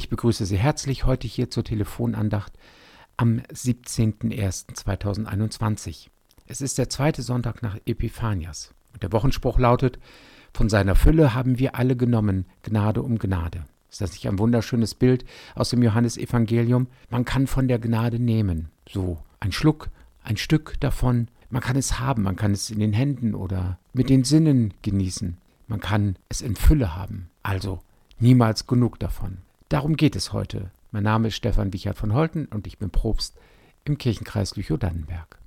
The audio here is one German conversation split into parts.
Ich begrüße Sie herzlich heute hier zur Telefonandacht am 17.01.2021. Es ist der zweite Sonntag nach Epiphanias. Der Wochenspruch lautet, von seiner Fülle haben wir alle genommen, Gnade um Gnade. Ist das nicht ein wunderschönes Bild aus dem Johannesevangelium? Man kann von der Gnade nehmen. So, ein Schluck, ein Stück davon. Man kann es haben, man kann es in den Händen oder mit den Sinnen genießen. Man kann es in Fülle haben. Also niemals genug davon. Darum geht es heute. Mein Name ist Stefan Wichert von Holten und ich bin Propst im Kirchenkreis Lüchow-Dannenberg.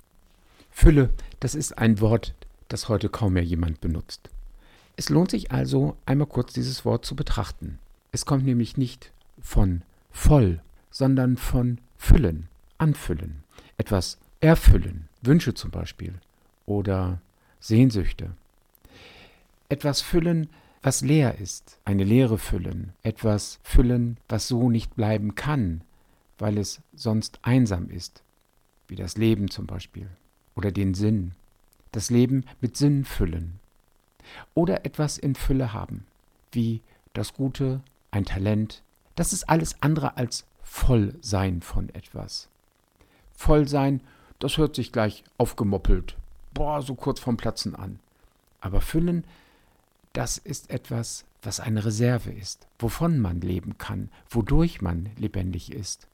Fülle, das ist ein Wort, das heute kaum mehr jemand benutzt. Es lohnt sich also, einmal kurz dieses Wort zu betrachten. Es kommt nämlich nicht von voll, sondern von füllen, anfüllen, etwas erfüllen, Wünsche zum Beispiel oder Sehnsüchte. Etwas füllen, was leer ist, eine Leere füllen, etwas füllen, was so nicht bleiben kann, weil es sonst einsam ist, wie das Leben zum Beispiel, oder den Sinn, das Leben mit Sinn füllen, oder etwas in Fülle haben, wie das Gute, ein Talent, das ist alles andere als Vollsein von etwas. Vollsein, das hört sich gleich aufgemoppelt, boah, so kurz vom Platzen an. Aber Füllen, das ist etwas, was eine Reserve ist, wovon man leben kann, wodurch man lebendig ist.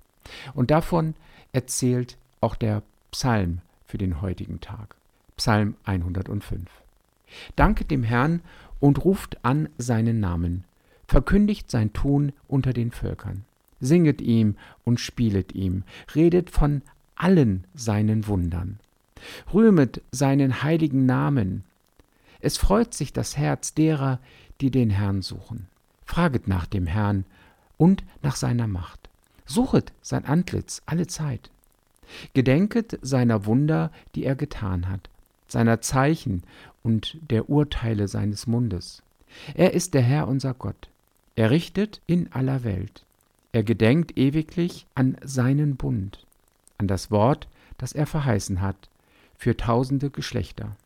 Und davon erzählt auch der Psalm für den heutigen Tag. Psalm 105. Danket dem Herrn und ruft an seinen Namen, verkündigt sein Tun unter den Völkern, singet ihm und spielet ihm, redet von allen seinen Wundern, rühmet seinen heiligen Namen, es freut sich das Herz derer, die den Herrn suchen. Fraget nach dem Herrn und nach seiner Macht. Suchet sein Antlitz alle Zeit. Gedenket seiner Wunder, die er getan hat, seiner Zeichen und der Urteile seines Mundes. Er ist der Herr unser Gott. Er richtet in aller Welt. Er gedenkt ewiglich an seinen Bund, an das Wort, das er verheißen hat, für tausende Geschlechter.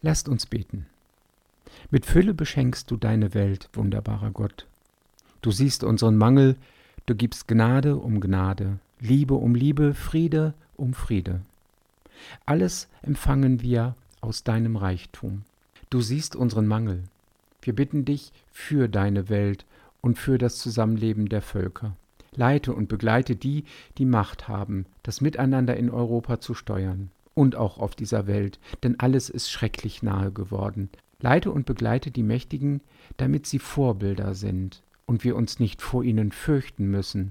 Lasst uns beten. Mit Fülle beschenkst du deine Welt, wunderbarer Gott. Du siehst unseren Mangel, du gibst Gnade um Gnade, Liebe um Liebe, Friede um Friede. Alles empfangen wir aus deinem Reichtum. Du siehst unseren Mangel. Wir bitten dich für deine Welt und für das Zusammenleben der Völker. Leite und begleite die, die Macht haben, das Miteinander in Europa zu steuern und auch auf dieser Welt, denn alles ist schrecklich nahe geworden. Leite und begleite die Mächtigen, damit sie Vorbilder sind und wir uns nicht vor ihnen fürchten müssen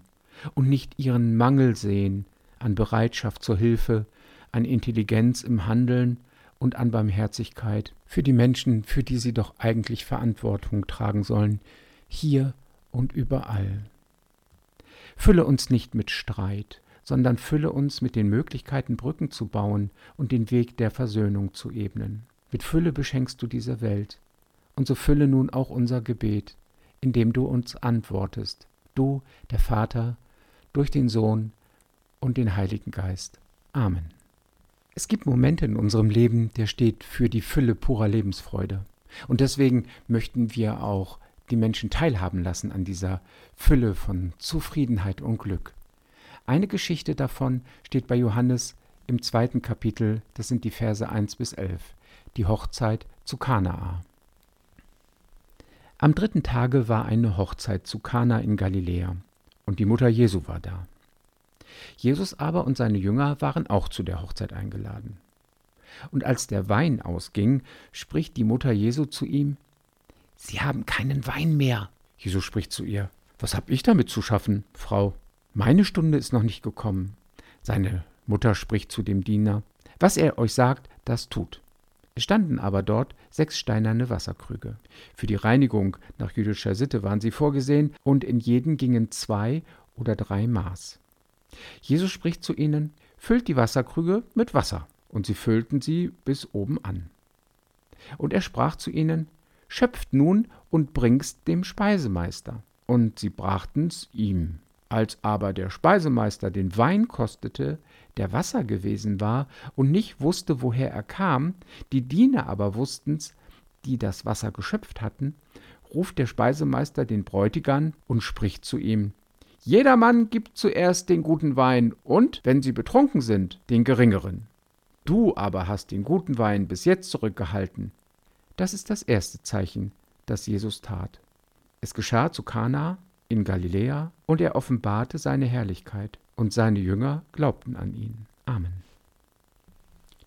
und nicht ihren Mangel sehen an Bereitschaft zur Hilfe, an Intelligenz im Handeln und an Barmherzigkeit für die Menschen, für die sie doch eigentlich Verantwortung tragen sollen, hier und überall. Fülle uns nicht mit Streit, sondern fülle uns mit den Möglichkeiten, Brücken zu bauen und den Weg der Versöhnung zu ebnen. Mit Fülle beschenkst du diese Welt. Und so fülle nun auch unser Gebet, indem du uns antwortest, du, der Vater, durch den Sohn und den Heiligen Geist. Amen. Es gibt Momente in unserem Leben, der steht für die Fülle purer Lebensfreude. Und deswegen möchten wir auch die Menschen teilhaben lassen an dieser Fülle von Zufriedenheit und Glück. Eine Geschichte davon steht bei Johannes im zweiten Kapitel, das sind die Verse 1 bis 11, die Hochzeit zu Kanaa. Am dritten Tage war eine Hochzeit zu Kana in Galiläa, und die Mutter Jesu war da. Jesus aber und seine Jünger waren auch zu der Hochzeit eingeladen. Und als der Wein ausging, spricht die Mutter Jesu zu ihm: Sie haben keinen Wein mehr. Jesus spricht zu ihr: Was hab ich damit zu schaffen, Frau? Meine Stunde ist noch nicht gekommen. Seine Mutter spricht zu dem Diener, was er euch sagt, das tut. Es standen aber dort sechs steinerne Wasserkrüge. Für die Reinigung nach jüdischer Sitte waren sie vorgesehen, und in jeden gingen zwei oder drei Maß. Jesus spricht zu ihnen, füllt die Wasserkrüge mit Wasser, und sie füllten sie bis oben an. Und er sprach zu ihnen, schöpft nun und bringt's dem Speisemeister. Und sie brachten's ihm. Als aber der Speisemeister den Wein kostete, der Wasser gewesen war, und nicht wusste, woher er kam, die Diener aber wussten's, die das Wasser geschöpft hatten, ruft der Speisemeister den Bräutigam und spricht zu ihm, Jedermann gibt zuerst den guten Wein und, wenn sie betrunken sind, den geringeren. Du aber hast den guten Wein bis jetzt zurückgehalten. Das ist das erste Zeichen, das Jesus tat. Es geschah zu Kana in Galiläa und er offenbarte seine Herrlichkeit und seine Jünger glaubten an ihn. Amen.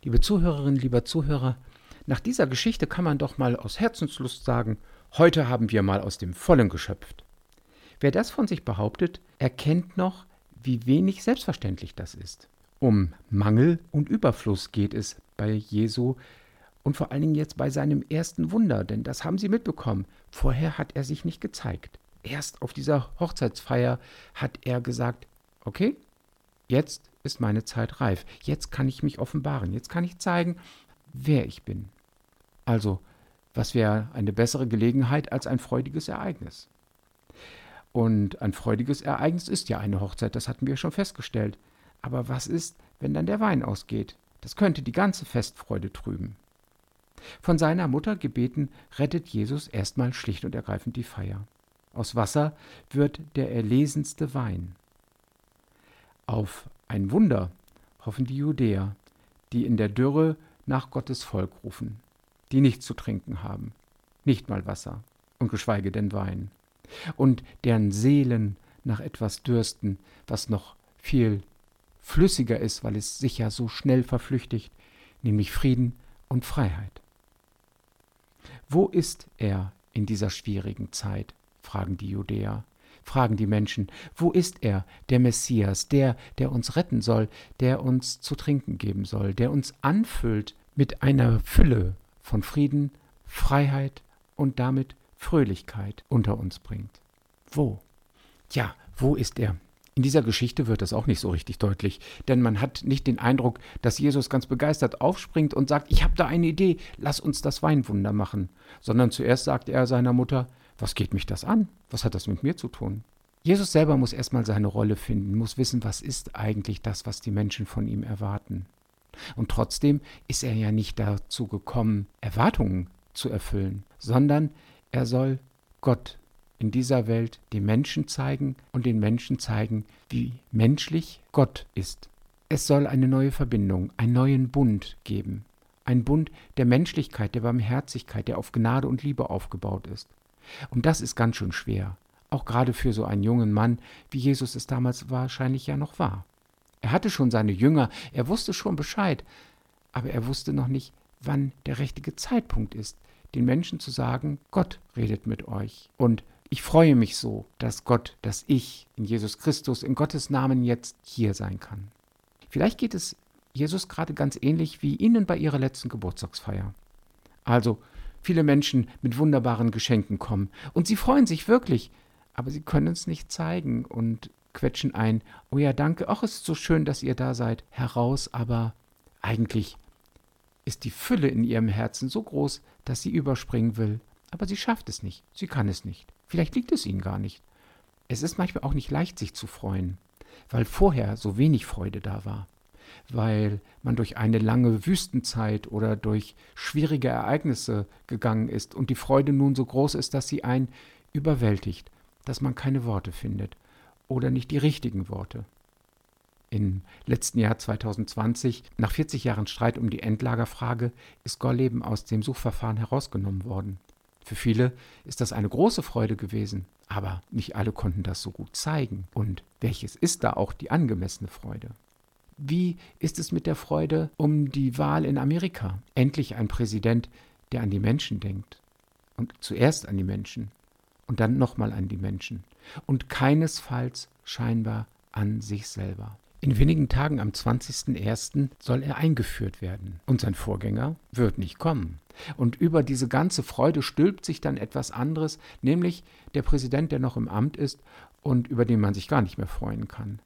Liebe Zuhörerinnen, lieber Zuhörer, nach dieser Geschichte kann man doch mal aus Herzenslust sagen, heute haben wir mal aus dem Vollen geschöpft. Wer das von sich behauptet, erkennt noch, wie wenig selbstverständlich das ist. Um Mangel und Überfluss geht es bei Jesu und vor allen Dingen jetzt bei seinem ersten Wunder, denn das haben Sie mitbekommen. Vorher hat er sich nicht gezeigt. Erst auf dieser Hochzeitsfeier hat er gesagt, okay, jetzt ist meine Zeit reif. Jetzt kann ich mich offenbaren. Jetzt kann ich zeigen, wer ich bin. Also, was wäre eine bessere Gelegenheit als ein freudiges Ereignis? Und ein freudiges Ereignis ist ja eine Hochzeit, das hatten wir schon festgestellt. Aber was ist, wenn dann der Wein ausgeht? Das könnte die ganze Festfreude trüben. Von seiner Mutter gebeten, rettet Jesus erstmal schlicht und ergreifend die Feier. Aus Wasser wird der erlesenste Wein. Auf ein Wunder hoffen die Judäer, die in der Dürre nach Gottes Volk rufen, die nichts zu trinken haben, nicht mal Wasser und geschweige denn Wein und deren Seelen nach etwas dürsten, was noch viel flüssiger ist, weil es sich ja so schnell verflüchtigt, nämlich Frieden und Freiheit. Wo ist er in dieser schwierigen Zeit? Fragen die Judäer, fragen die Menschen, wo ist er, der Messias, der, der uns retten soll, der uns zu trinken geben soll, der uns anfüllt mit einer Fülle von Frieden, Freiheit und damit Fröhlichkeit unter uns bringt. Wo? Ja, wo ist er? In dieser Geschichte wird das auch nicht so richtig deutlich, denn man hat nicht den Eindruck, dass Jesus ganz begeistert aufspringt und sagt, ich habe da eine Idee, lass uns das Weinwunder machen, sondern zuerst sagt er seiner Mutter, was geht mich das an? Was hat das mit mir zu tun? Jesus selber muss erstmal seine Rolle finden, muss wissen, was ist eigentlich das, was die Menschen von ihm erwarten. Und trotzdem ist er ja nicht dazu gekommen, Erwartungen zu erfüllen, sondern er soll Gott in dieser Welt den Menschen zeigen und den Menschen zeigen, wie menschlich Gott ist. Es soll eine neue Verbindung, einen neuen Bund geben. Ein Bund der Menschlichkeit, der Barmherzigkeit, der auf Gnade und Liebe aufgebaut ist. Und das ist ganz schön schwer, auch gerade für so einen jungen Mann, wie Jesus es damals wahrscheinlich ja noch war. Er hatte schon seine Jünger, er wusste schon Bescheid, aber er wusste noch nicht, wann der richtige Zeitpunkt ist, den Menschen zu sagen, Gott redet mit euch. Und ich freue mich so, dass Gott, dass ich in Jesus Christus, in Gottes Namen jetzt hier sein kann. Vielleicht geht es Jesus gerade ganz ähnlich wie Ihnen bei Ihrer letzten Geburtstagsfeier. Also, viele Menschen mit wunderbaren Geschenken kommen und sie freuen sich wirklich, aber sie können es nicht zeigen und quetschen ein, oh ja, danke, ach, es ist so schön, dass ihr da seid, heraus, aber eigentlich ist die Fülle in ihrem Herzen so groß, dass sie überspringen will. Aber sie schafft es nicht, sie kann es nicht. Vielleicht liegt es ihnen gar nicht. Es ist manchmal auch nicht leicht, sich zu freuen, weil vorher so wenig Freude da war, weil man durch eine lange Wüstenzeit oder durch schwierige Ereignisse gegangen ist und die Freude nun so groß ist, dass sie einen überwältigt, dass man keine Worte findet oder nicht die richtigen Worte im letzten Jahr 2020, nach 40 Jahren Streit um die Endlagerfrage, ist Gorleben aus dem Suchverfahren herausgenommen worden. Für viele ist das eine große Freude gewesen, aber nicht alle konnten das so gut zeigen. Und welches ist da auch die angemessene Freude? Wie ist es mit der Freude um die Wahl in Amerika? Endlich ein Präsident, der an die Menschen denkt. Und zuerst an die Menschen und dann nochmal an die Menschen. Und keinesfalls scheinbar an sich selber. In wenigen Tagen am 20.01. soll er eingeführt werden. Und sein Vorgänger wird nicht kommen. Und über diese ganze Freude stülpt sich dann etwas anderes, nämlich der Präsident, der noch im Amt ist und über den man sich gar nicht mehr freuen kann.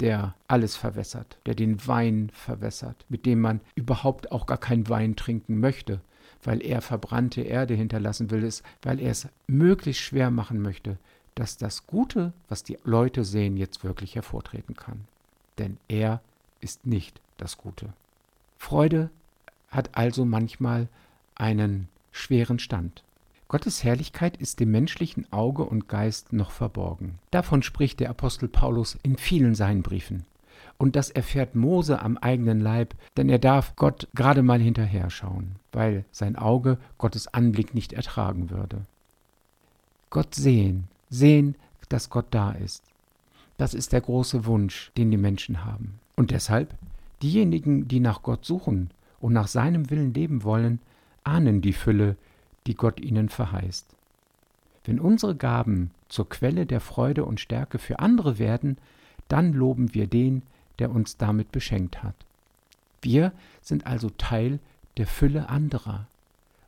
Der alles verwässert, der den Wein verwässert, mit dem man überhaupt auch gar keinen Wein trinken möchte, weil er verbrannte Erde hinterlassen will, ist, weil er es möglichst schwer machen möchte, dass das Gute, was die Leute sehen, jetzt wirklich hervortreten kann denn er ist nicht das Gute. Freude hat also manchmal einen schweren Stand. Gottes Herrlichkeit ist dem menschlichen Auge und Geist noch verborgen. Davon spricht der Apostel Paulus in vielen seinen Briefen. Und das erfährt Mose am eigenen Leib, denn er darf Gott gerade mal hinterher schauen, weil sein Auge Gottes Anblick nicht ertragen würde. Gott sehen, sehen, dass Gott da ist. Das ist der große Wunsch, den die Menschen haben. Und deshalb, diejenigen, die nach Gott suchen und nach seinem Willen leben wollen, ahnen die Fülle, die Gott ihnen verheißt. Wenn unsere Gaben zur Quelle der Freude und Stärke für andere werden, dann loben wir den, der uns damit beschenkt hat. Wir sind also Teil der Fülle anderer,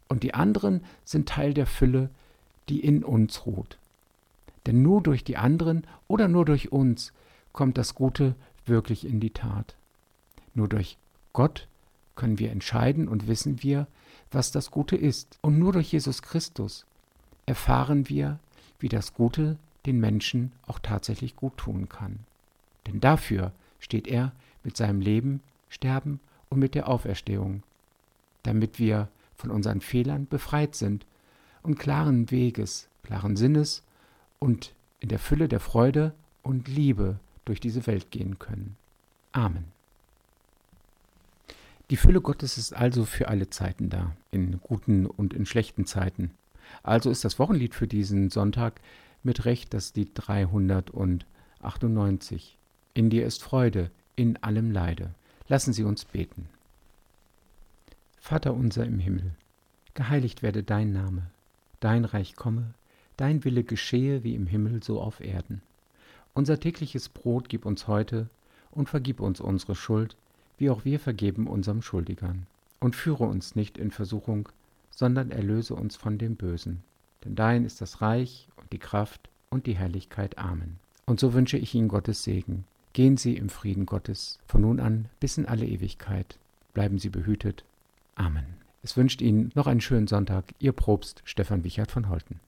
und die anderen sind Teil der Fülle, die in uns ruht. Denn nur durch die anderen oder nur durch uns kommt das Gute wirklich in die Tat. Nur durch Gott können wir entscheiden und wissen wir, was das Gute ist. Und nur durch Jesus Christus erfahren wir, wie das Gute den Menschen auch tatsächlich gut tun kann. Denn dafür steht er mit seinem Leben, Sterben und mit der Auferstehung, damit wir von unseren Fehlern befreit sind und klaren Weges, klaren Sinnes und in der Fülle der Freude und Liebe durch diese Welt gehen können. Amen. Die Fülle Gottes ist also für alle Zeiten da, in guten und in schlechten Zeiten. Also ist das Wochenlied für diesen Sonntag mit Recht das Lied 398. In dir ist Freude, in allem Leide. Lassen Sie uns beten. Vater unser im Himmel, geheiligt werde dein Name, dein Reich komme, dein Wille geschehe wie im Himmel so auf Erden. Unser tägliches Brot gib uns heute und vergib uns unsere Schuld, wie auch wir vergeben unserem Schuldigern. Und führe uns nicht in Versuchung, sondern erlöse uns von dem Bösen. Denn dein ist das Reich und die Kraft und die Herrlichkeit. Amen. Und so wünsche ich Ihnen Gottes Segen. Gehen Sie im Frieden Gottes von nun an bis in alle Ewigkeit. Bleiben Sie behütet. Amen. Es wünscht Ihnen noch einen schönen Sonntag, Ihr Propst Stefan Wichert von Holten.